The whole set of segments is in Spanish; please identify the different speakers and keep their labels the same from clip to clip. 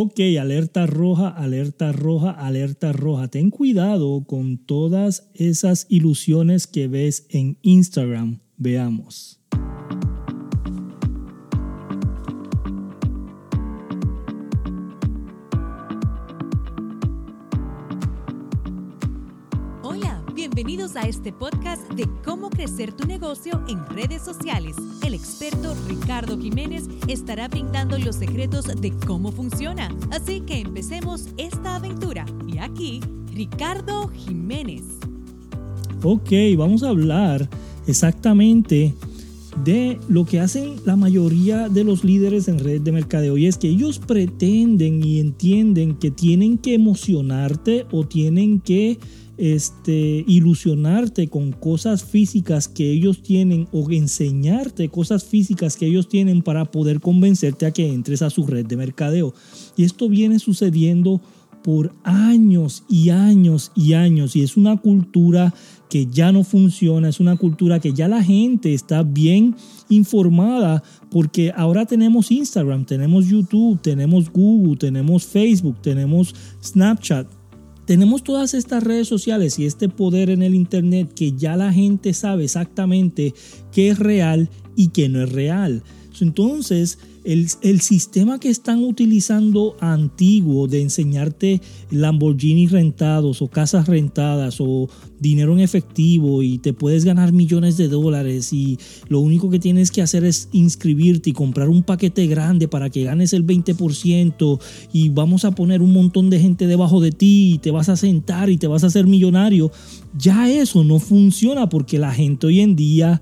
Speaker 1: Ok, alerta roja, alerta roja, alerta roja. Ten cuidado con todas esas ilusiones que ves en Instagram. Veamos.
Speaker 2: A este podcast de cómo crecer tu negocio en redes sociales. El experto Ricardo Jiménez estará brindando los secretos de cómo funciona. Así que empecemos esta aventura. Y aquí, Ricardo Jiménez.
Speaker 1: Ok, vamos a hablar exactamente de lo que hacen la mayoría de los líderes en red de mercadeo y es que ellos pretenden y entienden que tienen que emocionarte o tienen que este, ilusionarte con cosas físicas que ellos tienen o enseñarte cosas físicas que ellos tienen para poder convencerte a que entres a su red de mercadeo. Y esto viene sucediendo por años y años y años y es una cultura que ya no funciona, es una cultura que ya la gente está bien informada porque ahora tenemos Instagram, tenemos YouTube, tenemos Google, tenemos Facebook, tenemos Snapchat, tenemos todas estas redes sociales y este poder en el Internet que ya la gente sabe exactamente qué es real y qué no es real. Entonces, el, sistema que están utilizando antiguo de enseñarte Lamborghini rentados o casas rentadas o dinero en efectivo y te puedes ganar millones de dólares y lo único que tienes que hacer es inscribirte y comprar un paquete grande para que ganes el 20% y vamos a poner un montón de gente debajo de ti y te vas a sentar y te vas a hacer millonario. Ya eso no funciona porque la gente hoy en día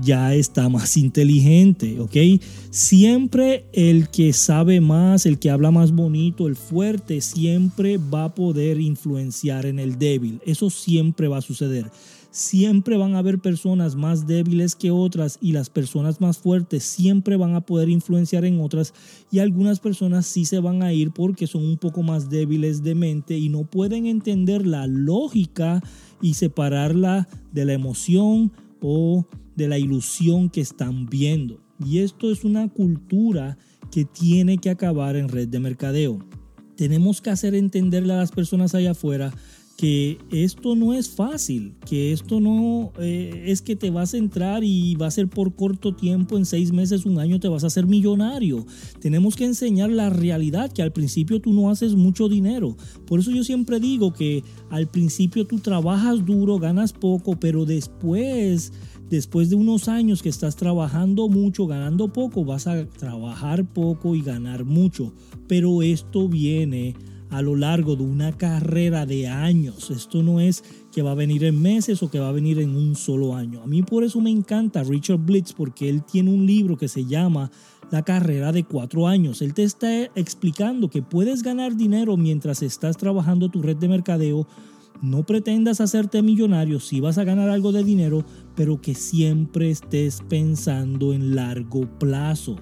Speaker 1: ya está más inteligente, ¿ok? Siempre el que sabe más, el que habla más bonito, el fuerte, siempre va a poder influenciar en el débil. Eso siempre va a suceder. Siempre van a haber personas más débiles que otras y las personas más fuertes siempre van a poder influenciar en otras y algunas personas sí se van a ir porque son un poco más débiles de mente y no pueden entender la lógica y separarla de la emoción o de la ilusión que están viendo. Y esto es una cultura que tiene que acabar en red de mercadeo. Tenemos que hacer entenderle a las personas allá afuera que esto no es fácil, que esto no eh, es que te vas a entrar y va a ser por corto tiempo, en seis meses, un año te vas a hacer millonario. Tenemos que enseñar la realidad, que al principio tú no haces mucho dinero. Por eso yo siempre digo que al principio tú trabajas duro, ganas poco, pero después después de unos años que estás trabajando mucho, ganando poco, vas a trabajar poco y ganar mucho. Pero esto viene a lo largo de una carrera de años. Esto no es que va a venir en meses o que va a venir en un solo año. A mí por eso me encanta Richard Blitz porque él tiene un libro que se llama La carrera de cuatro años. Él te está explicando que puedes ganar dinero mientras estás trabajando tu red de mercadeo no pretendas hacerte millonario si vas a ganar algo de dinero, pero que siempre estés pensando en largo plazo.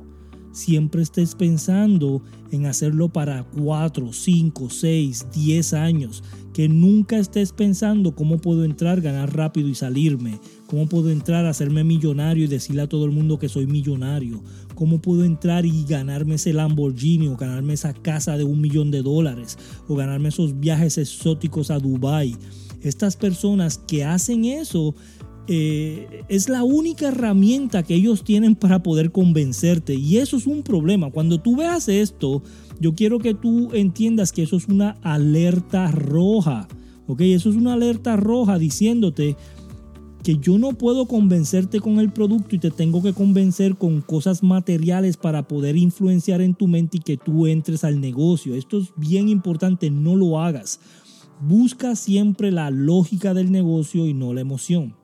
Speaker 1: Siempre estés pensando en hacerlo para 4, 5, 6, 10 años. Que nunca estés pensando cómo puedo entrar, ganar rápido y salirme. Cómo puedo entrar, hacerme millonario y decirle a todo el mundo que soy millonario. Cómo puedo entrar y ganarme ese Lamborghini o ganarme esa casa de un millón de dólares. O ganarme esos viajes exóticos a Dubai. Estas personas que hacen eso eh, es la única herramienta que ellos tienen para poder convencerte. Y eso es un problema. Cuando tú veas esto, yo quiero que tú entiendas que eso es una alerta roja. ¿Ok? Eso es una alerta roja diciéndote que yo no puedo convencerte con el producto y te tengo que convencer con cosas materiales para poder influenciar en tu mente y que tú entres al negocio. Esto es bien importante, no lo hagas. Busca siempre la lógica del negocio y no la emoción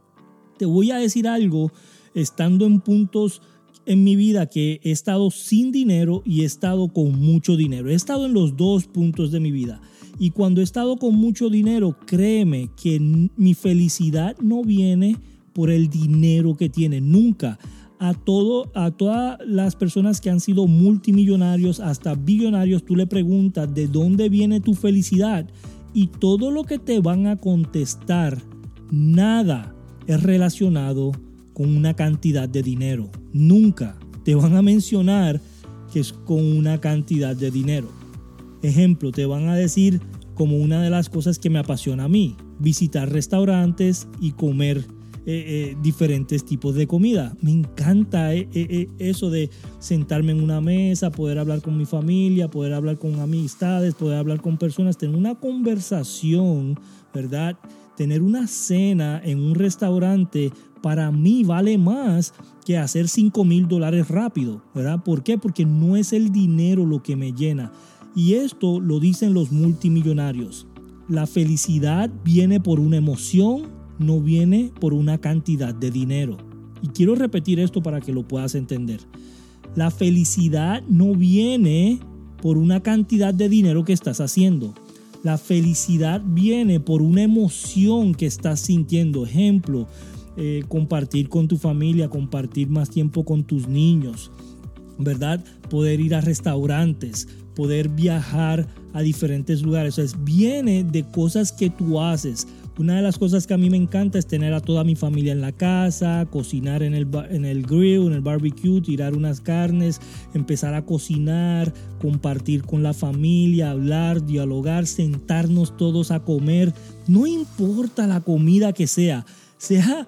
Speaker 1: te voy a decir algo, estando en puntos en mi vida que he estado sin dinero y he estado con mucho dinero. He estado en los dos puntos de mi vida. Y cuando he estado con mucho dinero, créeme que mi felicidad no viene por el dinero que tiene, nunca. A, todo, a todas las personas que han sido multimillonarios hasta billonarios, tú le preguntas de dónde viene tu felicidad y todo lo que te van a contestar, nada es relacionado con una cantidad de dinero. Nunca te van a mencionar que es con una cantidad de dinero. Ejemplo, te van a decir como una de las cosas que me apasiona a mí, visitar restaurantes y comer eh, eh, diferentes tipos de comida. Me encanta eh, eso de sentarme en una mesa, poder hablar con mi familia, poder hablar con amistades, poder hablar con personas, tener una conversación, ¿verdad? Tener una cena en un restaurante para mí vale más que hacer 5 mil dólares rápido, ¿verdad? ¿Por qué? Porque no es el dinero lo que me llena. Y esto lo dicen los multimillonarios. La felicidad viene por una emoción no viene por una cantidad de dinero. Y quiero repetir esto para que lo puedas entender. La felicidad no viene por una cantidad de dinero que estás haciendo. La felicidad viene por una emoción que estás sintiendo. Ejemplo, eh, compartir con tu familia, compartir más tiempo con tus niños, ¿verdad? Poder ir a restaurantes, poder viajar a diferentes lugares. O viene de cosas que tú haces. Una de las cosas que a mí me encanta es tener a toda mi familia en la casa, cocinar en el, en el grill, en el barbecue, tirar unas carnes, empezar a cocinar, compartir con la familia, hablar, dialogar, sentarnos todos a comer. No importa la comida que sea, sea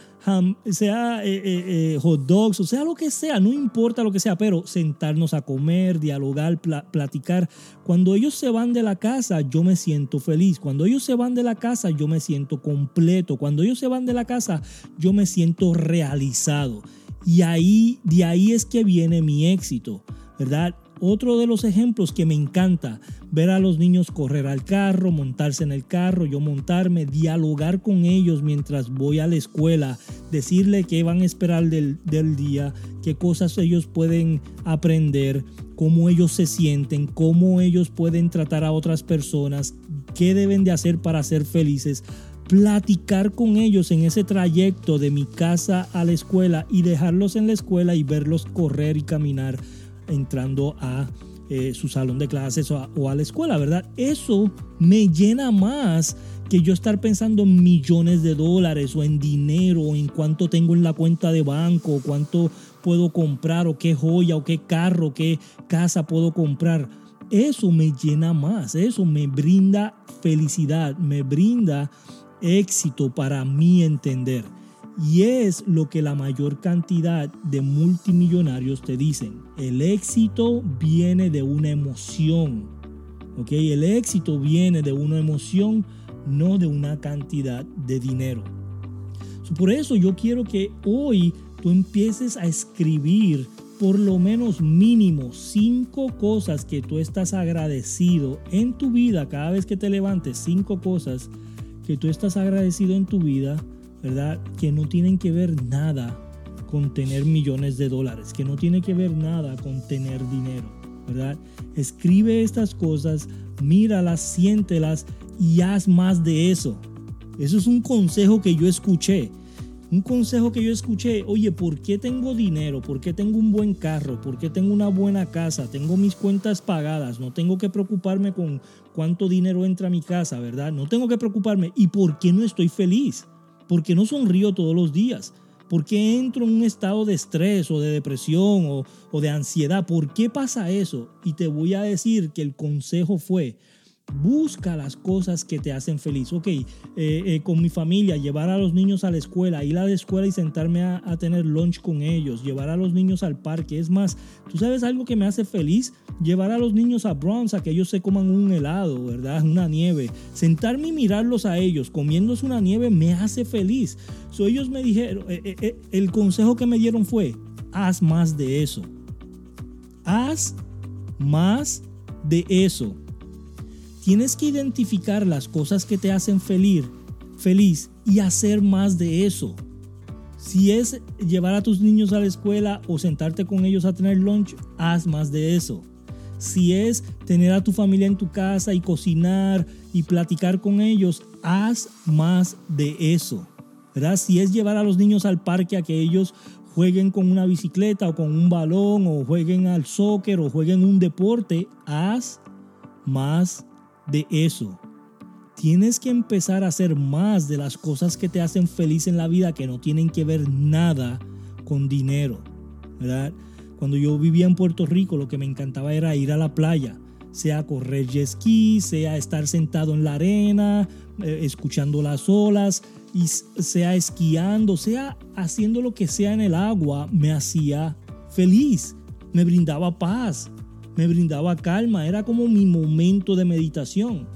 Speaker 1: sea eh, eh, eh, hot dogs, o sea lo que sea, no importa lo que sea, pero sentarnos a comer, dialogar, platicar. Cuando ellos se van de la casa, yo me siento feliz. Cuando ellos se van de la casa, yo me siento completo. Cuando ellos se van de la casa, yo me siento realizado. Y ahí, de ahí es que viene mi éxito, ¿verdad? Otro de los ejemplos que me encanta, ver a los niños correr al carro, montarse en el carro, yo montarme, dialogar con ellos mientras voy a la escuela, decirle qué van a esperar del, del día, qué cosas ellos pueden aprender, cómo ellos se sienten, cómo ellos pueden tratar a otras personas, qué deben de hacer para ser felices. Platicar con ellos en ese trayecto de mi casa a la escuela y dejarlos en la escuela y verlos correr y caminar entrando a eh, su salón de clases o a, la escuela, ¿verdad? Eso me llena más que yo estar pensando en millones de dólares o en dinero o en cuánto tengo en la cuenta de banco, o cuánto puedo comprar o qué joya o qué carro, qué casa puedo comprar. Eso me llena más, eso me brinda felicidad, me brinda éxito para mí entender. Y es lo que la mayor cantidad de multimillonarios te dicen. El éxito viene de una emoción. ¿Ok? El éxito viene de una emoción, no de una cantidad de dinero. por eso yo quiero que hoy tú empieces a escribir por lo menos mínimo cinco cosas que tú estás agradecido en tu vida cada vez que te levantes. Cinco cosas que tú estás agradecido en tu vida ¿verdad? Que no tienen que ver nada con tener millones de dólares, que no tiene que ver nada con tener dinero, ¿verdad? Escribe estas cosas, míralas, siéntelas y haz más de eso. Eso es un consejo que yo escuché. Un consejo que yo escuché, oye, ¿por qué tengo dinero? ¿Por qué tengo un buen carro? ¿Por qué tengo una buena casa? Tengo mis cuentas pagadas, no tengo que preocuparme con cuánto dinero entra a mi casa, ¿verdad? No tengo que preocuparme. ¿Y por qué no estoy feliz? ¿Por qué no sonrío todos los días? ¿Por qué entro en un estado de estrés o de depresión o, o de ansiedad? ¿Por qué pasa eso? Y te voy a decir que el consejo fue, Busca las cosas que te hacen feliz. Ok, eh, eh, con mi familia, llevar a los niños a la escuela, ir a la escuela y sentarme a, tener lunch con ellos, llevar a los niños al parque. Es más, tú sabes algo que me hace feliz, llevar a los niños a Bronx a que ellos se coman un helado, ¿verdad? Una nieve. Sentarme y mirarlos a ellos comiéndose una nieve me hace feliz. So, ellos me dijeron, eh, el consejo que me dieron fue, haz más de eso. Haz más de eso. Tienes que identificar las cosas que te hacen feliz, feliz y hacer más de eso. Si es llevar a tus niños a la escuela o sentarte con ellos a tener lunch, haz más de eso. Si es tener a tu familia en tu casa y cocinar y platicar con ellos, haz más de eso. Si es llevar a los niños al parque a que ellos jueguen con una bicicleta o con un balón o jueguen al soccer o jueguen un deporte, haz más de eso. Tienes que empezar a hacer más de las cosas que te hacen feliz en la vida que no tienen que ver nada con dinero, ¿verdad? Cuando yo vivía en Puerto Rico, lo que me encantaba era ir a la playa, sea correr jet ski, sea estar sentado en la arena, eh, escuchando las olas, y sea esquiando, sea haciendo lo que sea en el agua, me hacía feliz, me brindaba paz, me brindaba calma, era como mi momento de meditación.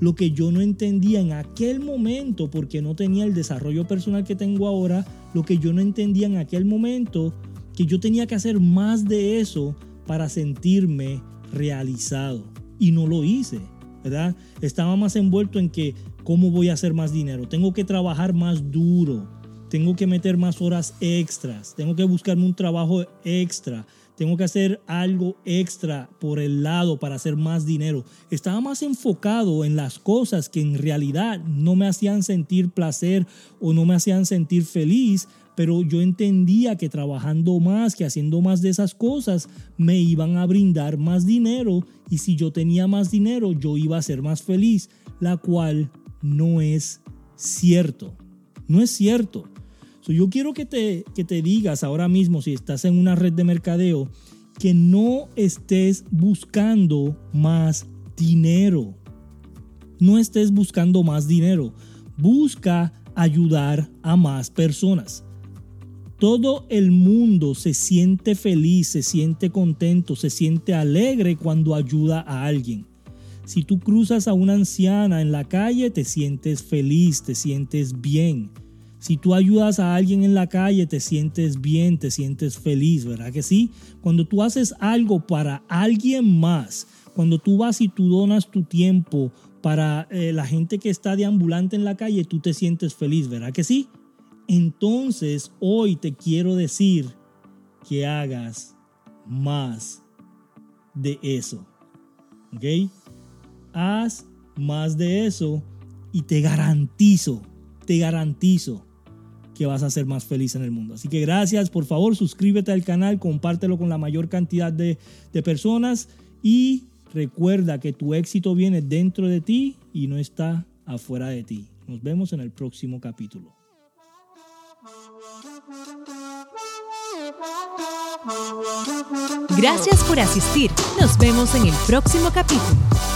Speaker 1: Lo que yo no entendía en aquel momento, porque no tenía el desarrollo personal que tengo ahora, lo que yo no entendía en aquel momento, que yo tenía que hacer más de eso para sentirme realizado. Y no lo hice, ¿verdad? Estaba más envuelto en que, ¿cómo voy a hacer más dinero? Tengo que trabajar más duro, tengo que meter más horas extras, tengo que buscarme un trabajo extra, tengo que hacer algo extra por el lado para hacer más dinero. Estaba más enfocado en las cosas que en realidad no me hacían sentir placer o no me hacían sentir feliz, pero yo entendía que trabajando más, que haciendo más de esas cosas, me iban a brindar más dinero y si yo tenía más dinero, yo iba a ser más feliz, la cual no es cierto. No es cierto. Yo quiero que te, que te digas ahora mismo, si estás en una red de mercadeo, que no estés buscando más dinero. No estés buscando más dinero. Busca ayudar a más personas. Todo el mundo se siente feliz, se siente contento, se siente alegre cuando ayuda a alguien. Si tú cruzas a una anciana en la calle, te sientes feliz, te sientes bien. Si tú ayudas a alguien en la calle, te sientes bien, te sientes feliz, ¿verdad que sí? Cuando tú haces algo para alguien más, cuando tú vas y tú donas tu tiempo para eh, la gente que está de ambulante en la calle, tú te sientes feliz, ¿verdad que sí? Entonces hoy te quiero decir que hagas más de eso. ¿Ok? Haz más de eso y te garantizo, te garantizo que vas a ser más feliz en el mundo. Así que gracias, por favor suscríbete al canal, compártelo con la mayor cantidad de, de personas y recuerda que tu éxito viene dentro de ti y no está afuera de ti. Nos vemos en el próximo capítulo.
Speaker 2: Gracias por asistir. Nos vemos en el próximo capítulo.